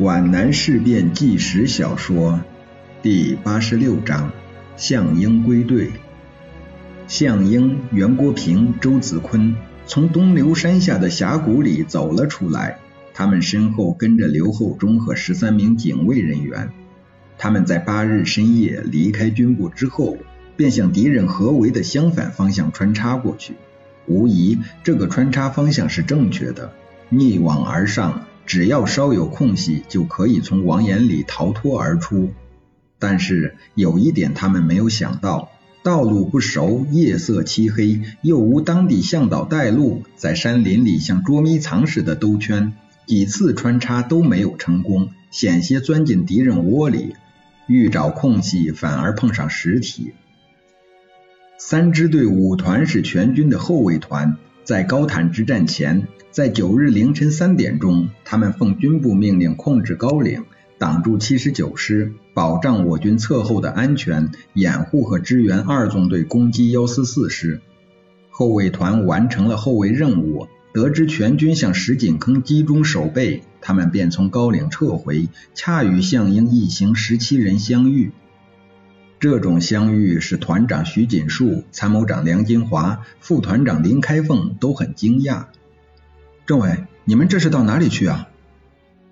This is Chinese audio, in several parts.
皖南事变纪实小说第八十六章：项英归队。项英、袁国平、周子坤从东流山下的峡谷里走了出来，他们身后跟着刘厚忠和十三名警卫人员。他们在八日深夜离开军部之后，便向敌人合围的相反方向穿插过去。无疑，这个穿插方向是正确的，逆往而上。只要稍有空隙，就可以从王眼里逃脱而出。但是有一点他们没有想到，道路不熟，夜色漆黑，又无当地向导带路，在山林里像捉迷藏似的兜圈，几次穿插都没有成功，险些钻进敌人窝里。欲找空隙，反而碰上实体。三支队五团是全军的后卫团。在高坦之战前，在九日凌晨三点钟，他们奉军部命令控制高岭，挡住七十九师，保障我军侧后的安全，掩护和支援二纵队攻击幺四四师。后卫团完成了后卫任务，得知全军向石井坑集中守备，他们便从高岭撤回，恰与项英一行十七人相遇。这种相遇使团长徐锦树、参谋长梁金华、副团长林开凤都很惊讶。政委，你们这是到哪里去啊？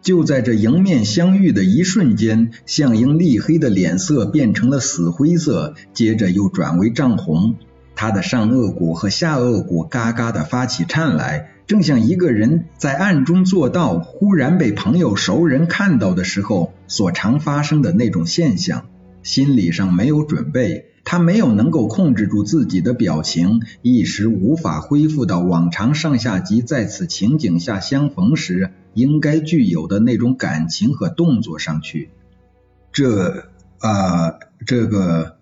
就在这迎面相遇的一瞬间，项英厉黑的脸色变成了死灰色，接着又转为涨红，他的上颚骨和下颚骨嘎嘎的发起颤来，正像一个人在暗中做到，忽然被朋友熟人看到的时候所常发生的那种现象。心理上没有准备，他没有能够控制住自己的表情，一时无法恢复到往常上下级在此情景下相逢时应该具有的那种感情和动作上去。这啊，这个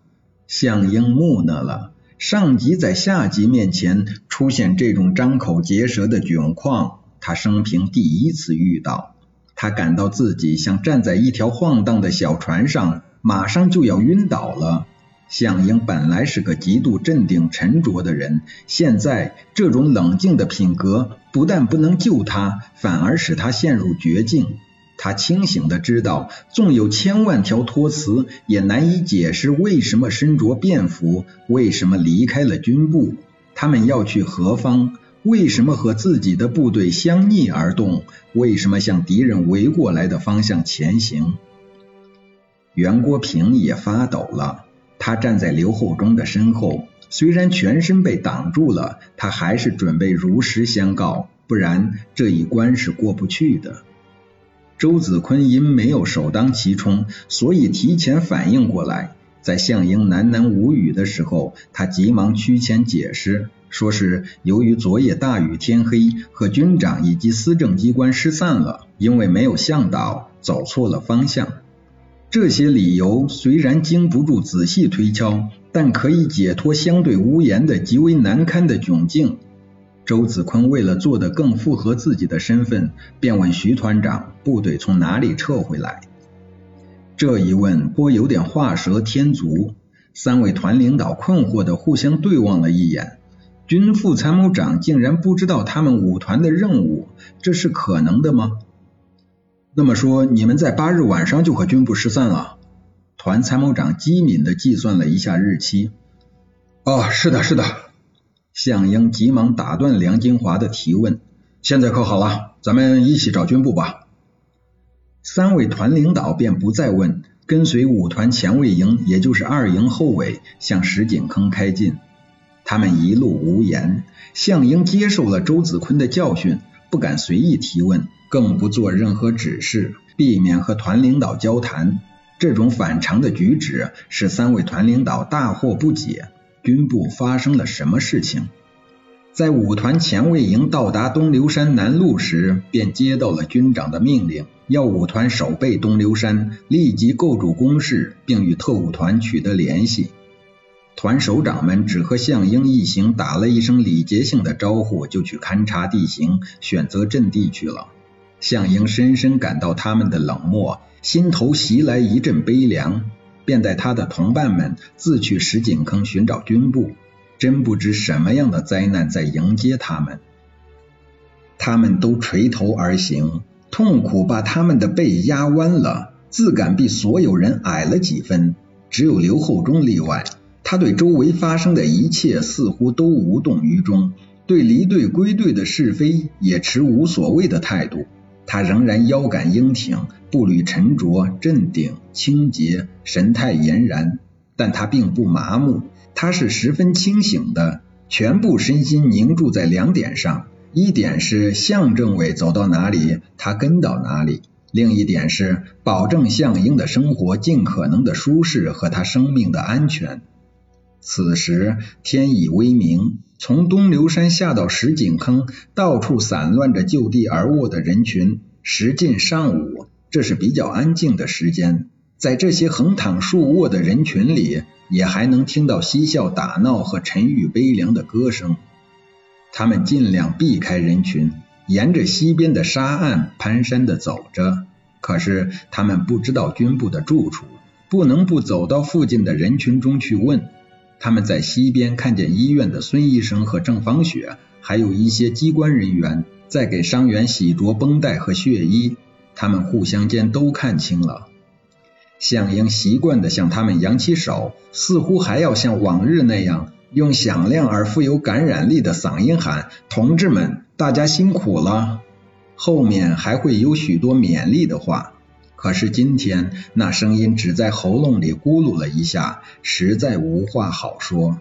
项英木讷了。上级在下级面前出现这种张口结舌的窘况，他生平第一次遇到。他感到自己像站在一条晃荡的小船上。马上就要晕倒了。项英本来是个极度镇定沉着的人，现在这种冷静的品格不但不能救他，反而使他陷入绝境。他清醒的知道，纵有千万条托词，也难以解释为什么身着便服，为什么离开了军部，他们要去何方？为什么和自己的部队相逆而动？为什么向敌人围过来的方向前行？袁国平也发抖了，他站在刘厚忠的身后，虽然全身被挡住了，他还是准备如实相告，不然这一关是过不去的。周子坤因没有首当其冲，所以提前反应过来，在项英喃喃无语的时候，他急忙趋前解释，说是由于昨夜大雨天黑，和军长以及司政机关失散了，因为没有向导，走错了方向。这些理由虽然经不住仔细推敲，但可以解脱相对无言的极为难堪的窘境。周子坤为了做得更符合自己的身份，便问徐团长：“部队从哪里撤回来？”这一问颇有点画蛇添足。三位团领导困惑的互相对望了一眼。军副参谋长竟然不知道他们五团的任务，这是可能的吗？那么说，你们在八日晚上就和军部失散了？团参谋长机敏的计算了一下日期。哦，是的，是的。项英急忙打断梁金华的提问。现在可好了，咱们一起找军部吧。三位团领导便不再问，跟随五团前卫营，也就是二营后尾，向石井坑开进。他们一路无言。项英接受了周子坤的教训，不敢随意提问。更不做任何指示，避免和团领导交谈。这种反常的举止使三位团领导大惑不解。军部发生了什么事情？在五团前卫营到达东流山南路时，便接到了军长的命令，要五团守备东流山，立即构筑工事，并与特务团取得联系。团首长们只和项英一行打了一声礼节性的招呼，就去勘察地形，选择阵地去了。项英深深感到他们的冷漠，心头袭来一阵悲凉，便带他的同伴们自去石井坑寻找军部。真不知什么样的灾难在迎接他们。他们都垂头而行，痛苦把他们的背压弯了，自感比所有人矮了几分。只有刘厚忠例外，他对周围发生的一切似乎都无动于衷，对离队归队的是非也持无所谓的态度。他仍然腰杆英挺，步履沉着，镇定清洁，神态俨然。但他并不麻木，他是十分清醒的，全部身心凝注在两点上。一点是向政委走到哪里，他跟到哪里；另一点是保证向英的生活尽可能的舒适和他生命的安全。此时天已微明，从东流山下到石井坑，到处散乱着就地而卧的人群。时近上午，这是比较安静的时间，在这些横躺竖卧的人群里，也还能听到嬉笑打闹和沉郁悲凉的歌声。他们尽量避开人群，沿着西边的沙岸蹒跚的走着。可是他们不知道军部的住处，不能不走到附近的人群中去问。他们在西边看见医院的孙医生和郑芳雪，还有一些机关人员在给伤员洗濯绷带和血衣。他们互相间都看清了。向英习惯的向他们扬起手，似乎还要像往日那样。用响亮而富有感染力的嗓音喊：“同志们，大家辛苦了。”后面还会有许多勉励的话。可是今天那声音只在喉咙里咕噜了一下，实在无话好说。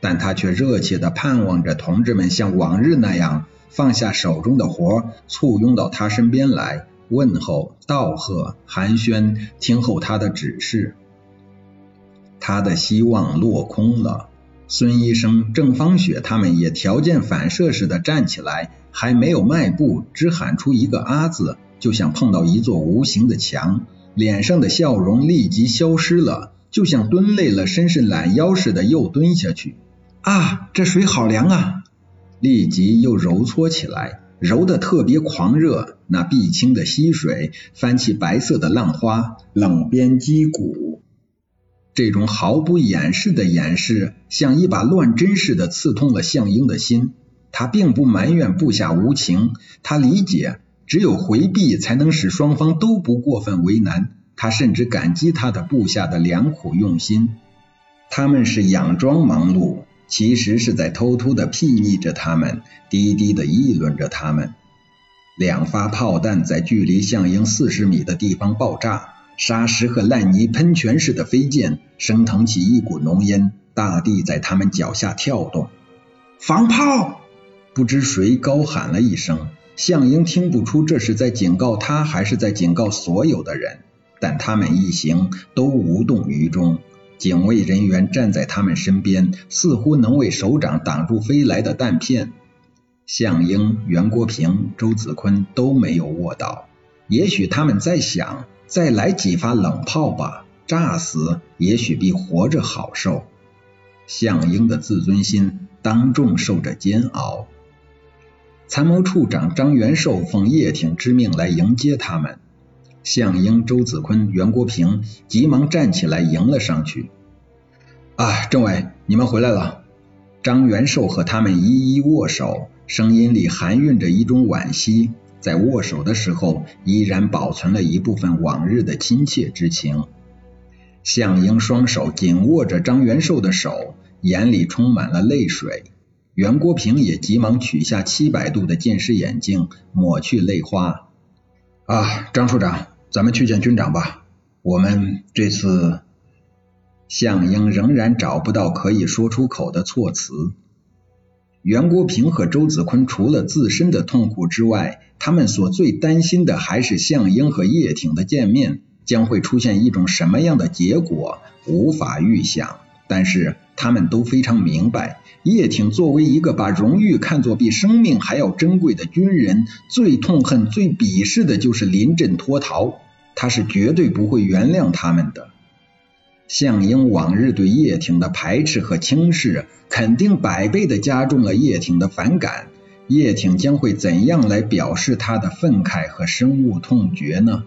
但他却热切地盼望着同志们像往日那样放下手中的活，簇拥到他身边来，问候、道贺、寒暄，听候他的指示。他的希望落空了。孙医生、郑芳雪他们也条件反射似的站起来，还没有迈步，只喊出一个“啊”字，就像碰到一座无形的墙，脸上的笑容立即消失了，就像蹲累了伸伸懒腰似的又蹲下去。啊，这水好凉啊！立即又揉搓起来，揉得特别狂热。那碧青的溪水翻起白色的浪花，冷边击鼓。这种毫不掩饰的掩饰，像一把乱针似的刺痛了向英的心。他并不埋怨部下无情，他理解，只有回避才能使双方都不过分为难。他甚至感激他的部下的良苦用心。他们是佯装忙碌，其实是在偷偷的睥睨着他们，低低的议论着他们。两发炮弹在距离向英四十米的地方爆炸。沙石和烂泥喷泉似的飞溅，升腾起一股浓烟，大地在他们脚下跳动。防炮！不知谁高喊了一声，向英听不出这是在警告他，还是在警告所有的人。但他们一行都无动于衷，警卫人员站在他们身边，似乎能为首长挡住飞来的弹片。向英、袁国平、周子坤都没有卧倒，也许他们在想。再来几发冷炮吧，炸死也许比活着好受。项英的自尊心当众受着煎熬。参谋处长张元寿奉叶挺之命来迎接他们，项英、周子坤、袁国平急忙站起来迎了上去。啊，政委，你们回来了。张元寿和他们一一握手，声音里含蕴着一种惋惜。在握手的时候，依然保存了一部分往日的亲切之情。项英双手紧握着张元寿的手，眼里充满了泪水。袁国平也急忙取下七百度的近视眼镜，抹去泪花。啊，张处长，咱们去见军长吧。我们这次……向英仍然找不到可以说出口的措辞。袁国平和周子坤除了自身的痛苦之外，他们所最担心的还是向英和叶挺的见面将会出现一种什么样的结果，无法预想。但是他们都非常明白，叶挺作为一个把荣誉看作比生命还要珍贵的军人，最痛恨、最鄙视的就是临阵脱逃，他是绝对不会原谅他们的。向英往日对叶挺的排斥和轻视，肯定百倍的加重了叶挺的反感。叶挺将会怎样来表示他的愤慨和深恶痛绝呢？